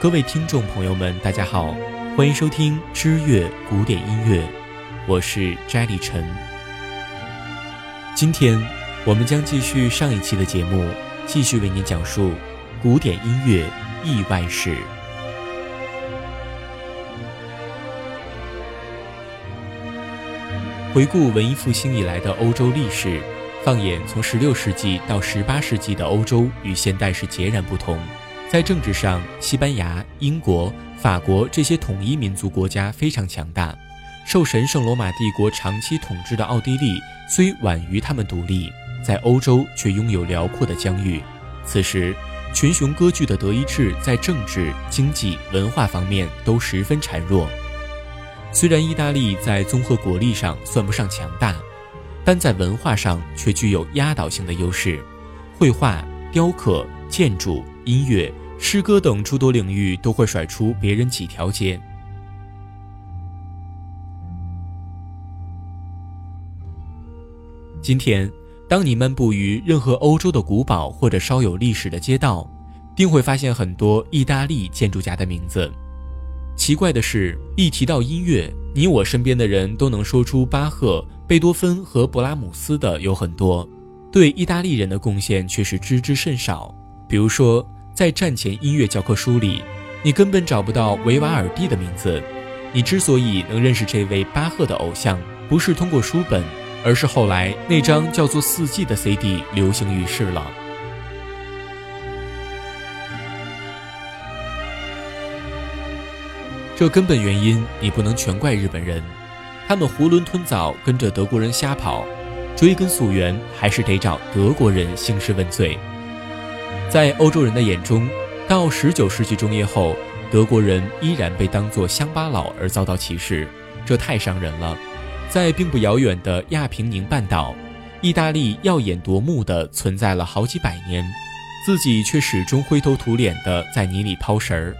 各位听众朋友们，大家好，欢迎收听知乐古典音乐，我是摘立晨。今天我们将继续上一期的节目，继续为您讲述古典音乐意外史。回顾文艺复兴以来的欧洲历史，放眼从16世纪到18世纪的欧洲，与现代是截然不同。在政治上，西班牙、英国、法国这些统一民族国家非常强大。受神圣罗马帝国长期统治的奥地利，虽晚于他们独立，在欧洲却拥有辽阔的疆域。此时，群雄割据的德意志在政治、经济、文化方面都十分孱弱。虽然意大利在综合国力上算不上强大，但在文化上却具有压倒性的优势。绘画、雕刻、建筑、音乐、诗歌等诸多领域都会甩出别人几条街。今天，当你漫步于任何欧洲的古堡或者稍有历史的街道，定会发现很多意大利建筑家的名字。奇怪的是，一提到音乐，你我身边的人都能说出巴赫、贝多芬和勃拉姆斯的有很多，对意大利人的贡献却是知之甚少。比如说，在战前音乐教科书里，你根本找不到维瓦尔第的名字。你之所以能认识这位巴赫的偶像，不是通过书本，而是后来那张叫做《四季》的 CD 流行于世了。这根本原因你不能全怪日本人，他们囫囵吞枣跟着德国人瞎跑，追根溯源还是得找德国人兴师问罪。在欧洲人的眼中，到十九世纪中叶后，德国人依然被当作乡巴佬而遭到歧视，这太伤人了。在并不遥远的亚平宁半岛，意大利耀眼夺目的存在了好几百年，自己却始终灰头土脸的在泥里抛食儿。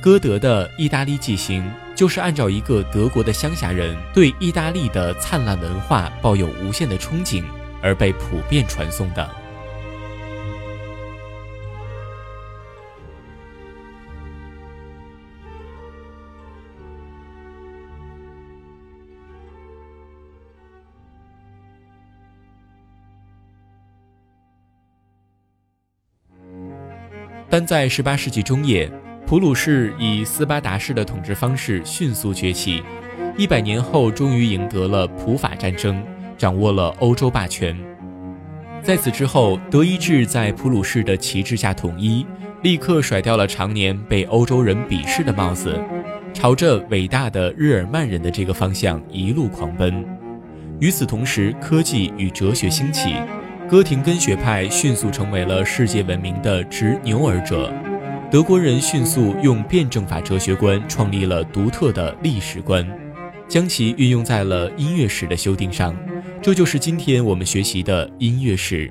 歌德的《意大利纪行》就是按照一个德国的乡下人对意大利的灿烂文化抱有无限的憧憬而被普遍传颂的。但在18世纪中叶。普鲁士以斯巴达式的统治方式迅速崛起，一百年后终于赢得了普法战争，掌握了欧洲霸权。在此之后，德意志在普鲁士的旗帜下统一，立刻甩掉了常年被欧洲人鄙视的帽子，朝着伟大的日耳曼人的这个方向一路狂奔。与此同时，科技与哲学兴起，哥廷根学派迅速成为了世界闻名的执牛耳者。德国人迅速用辩证法哲学观创立了独特的历史观，将其运用在了音乐史的修订上，这就是今天我们学习的音乐史。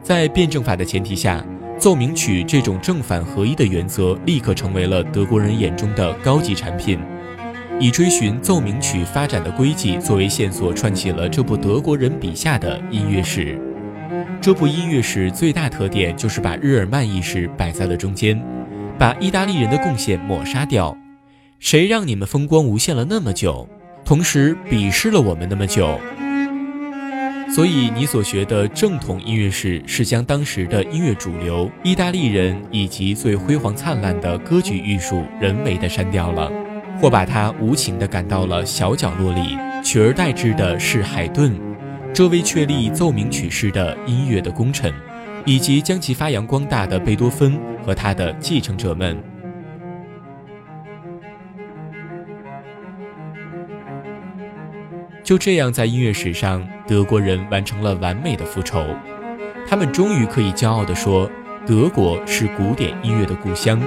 在辩证法的前提下，奏鸣曲这种正反合一的原则立刻成为了德国人眼中的高级产品，以追寻奏鸣曲发展的轨迹作为线索，串起了这部德国人笔下的音乐史。这部音乐史最大特点就是把日耳曼意识摆在了中间，把意大利人的贡献抹杀掉。谁让你们风光无限了那么久，同时鄙视了我们那么久？所以你所学的正统音乐史是将当时的音乐主流意大利人以及最辉煌灿烂的歌剧艺术人为的删掉了，或把它无情地赶到了小角落里，取而代之的是海顿。这位确立奏鸣曲式的音乐的功臣，以及将其发扬光大的贝多芬和他的继承者们，就这样在音乐史上，德国人完成了完美的复仇。他们终于可以骄傲地说，德国是古典音乐的故乡。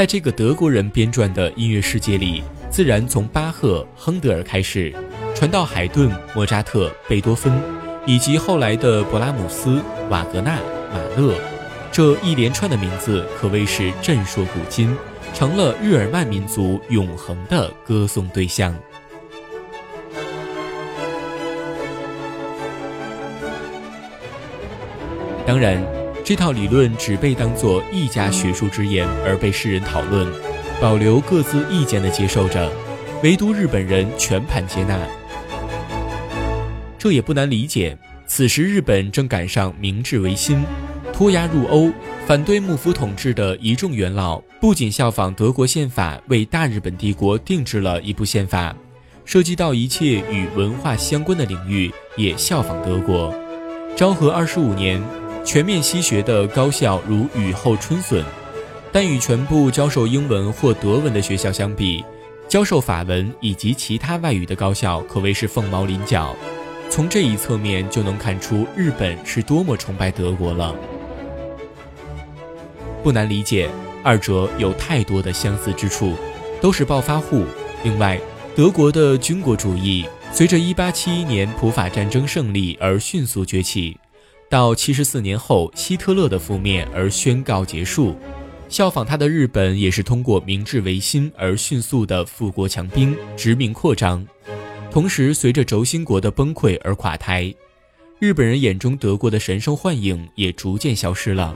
在这个德国人编撰的音乐世界里，自然从巴赫、亨德尔开始，传到海顿、莫扎特、贝多芬，以及后来的勃拉姆斯、瓦格纳、马勒，这一连串的名字可谓是震烁古今，成了日耳曼民族永恒的歌颂对象。当然，这套理论只被当作一家学术之言而被世人讨论，保留各自意见的接受着，唯独日本人全盘接纳。这也不难理解，此时日本正赶上明治维新，脱亚入欧，反对幕府统治的一众元老不仅效仿德国宪法为大日本帝国定制了一部宪法，涉及到一切与文化相关的领域也效仿德国。昭和二十五年。全面西学的高校如雨后春笋，但与全部教授英文或德文的学校相比，教授法文以及其他外语的高校可谓是凤毛麟角。从这一侧面就能看出日本是多么崇拜德国了。不难理解，二者有太多的相似之处，都是暴发户。另外，德国的军国主义随着1871年普法战争胜利而迅速崛起。到七十四年后，希特勒的覆灭而宣告结束。效仿他的日本也是通过明治维新而迅速的富国强兵、殖民扩张。同时，随着轴心国的崩溃而垮台，日本人眼中德国的神圣幻影也逐渐消失了。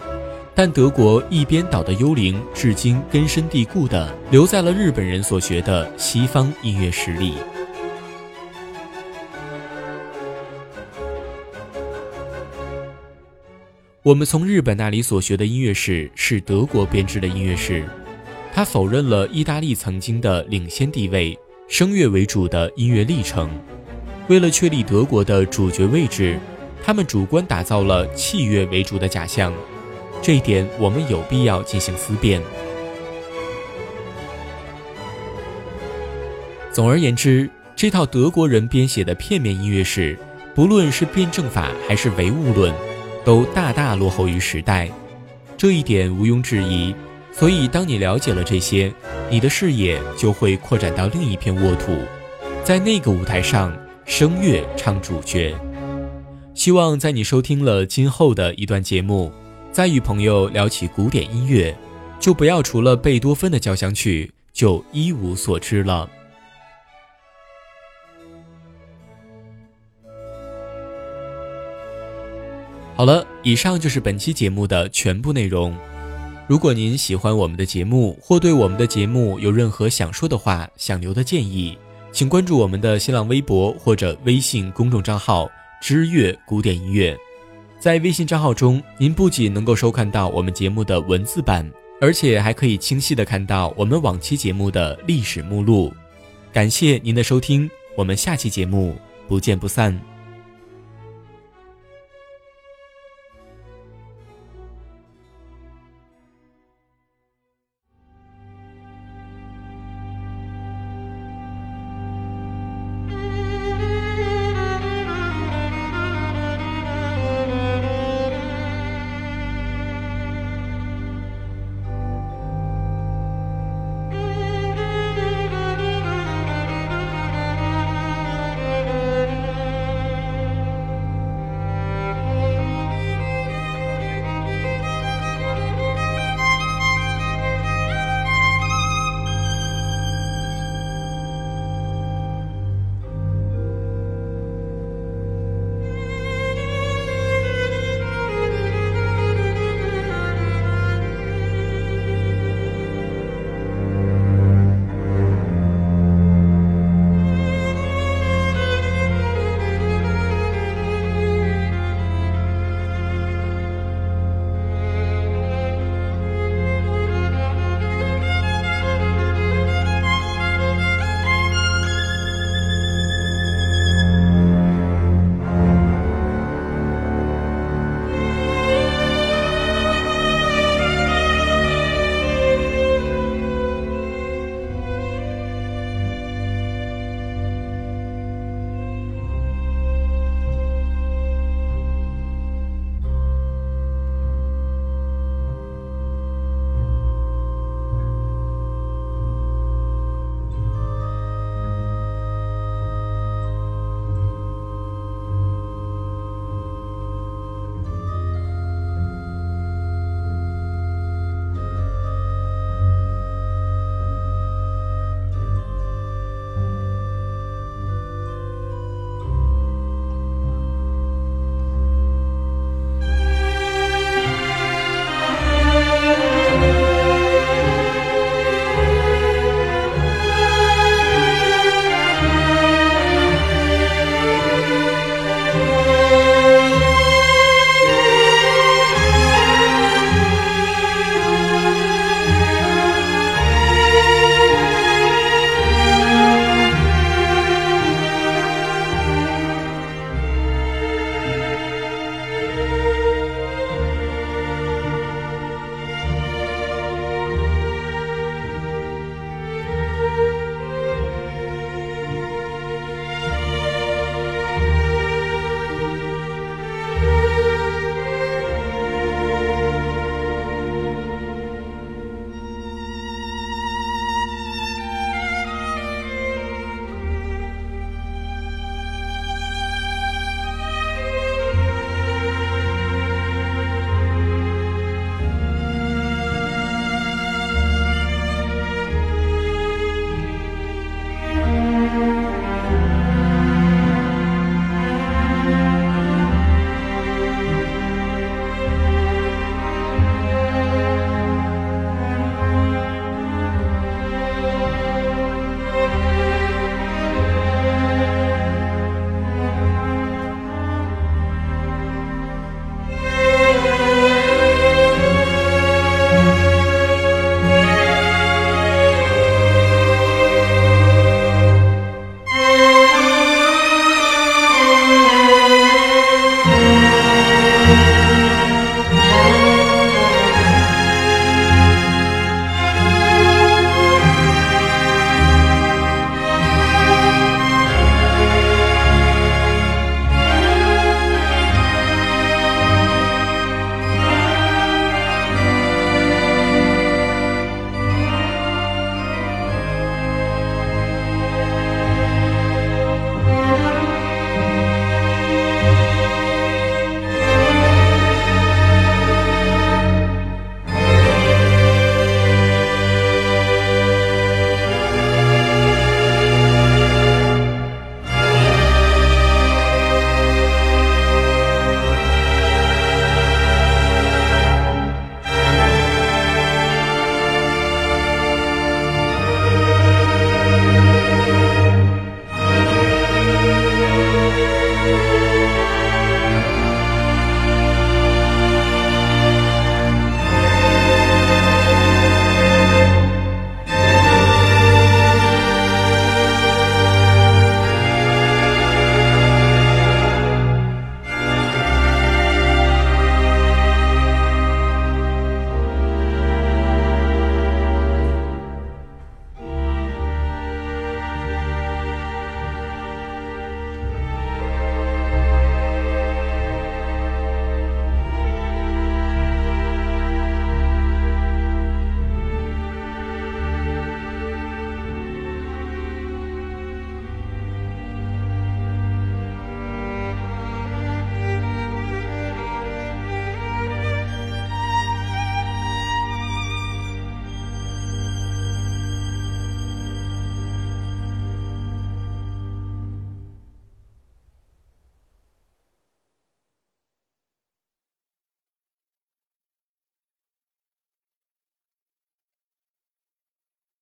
但德国一边倒的幽灵，至今根深蒂固地留在了日本人所学的西方音乐史里。我们从日本那里所学的音乐史是德国编制的音乐史，他否认了意大利曾经的领先地位，声乐为主的音乐历程。为了确立德国的主角位置，他们主观打造了器乐为主的假象，这一点我们有必要进行思辨。总而言之，这套德国人编写的片面音乐史，不论是辩证法还是唯物论。都大大落后于时代，这一点毋庸置疑。所以，当你了解了这些，你的视野就会扩展到另一片沃土，在那个舞台上，声乐唱主角。希望在你收听了今后的一段节目，再与朋友聊起古典音乐，就不要除了贝多芬的交响曲就一无所知了。好了，以上就是本期节目的全部内容。如果您喜欢我们的节目，或对我们的节目有任何想说的话、想留的建议，请关注我们的新浪微博或者微信公众账号“知乐古典音乐”。在微信账号中，您不仅能够收看到我们节目的文字版，而且还可以清晰的看到我们往期节目的历史目录。感谢您的收听，我们下期节目不见不散。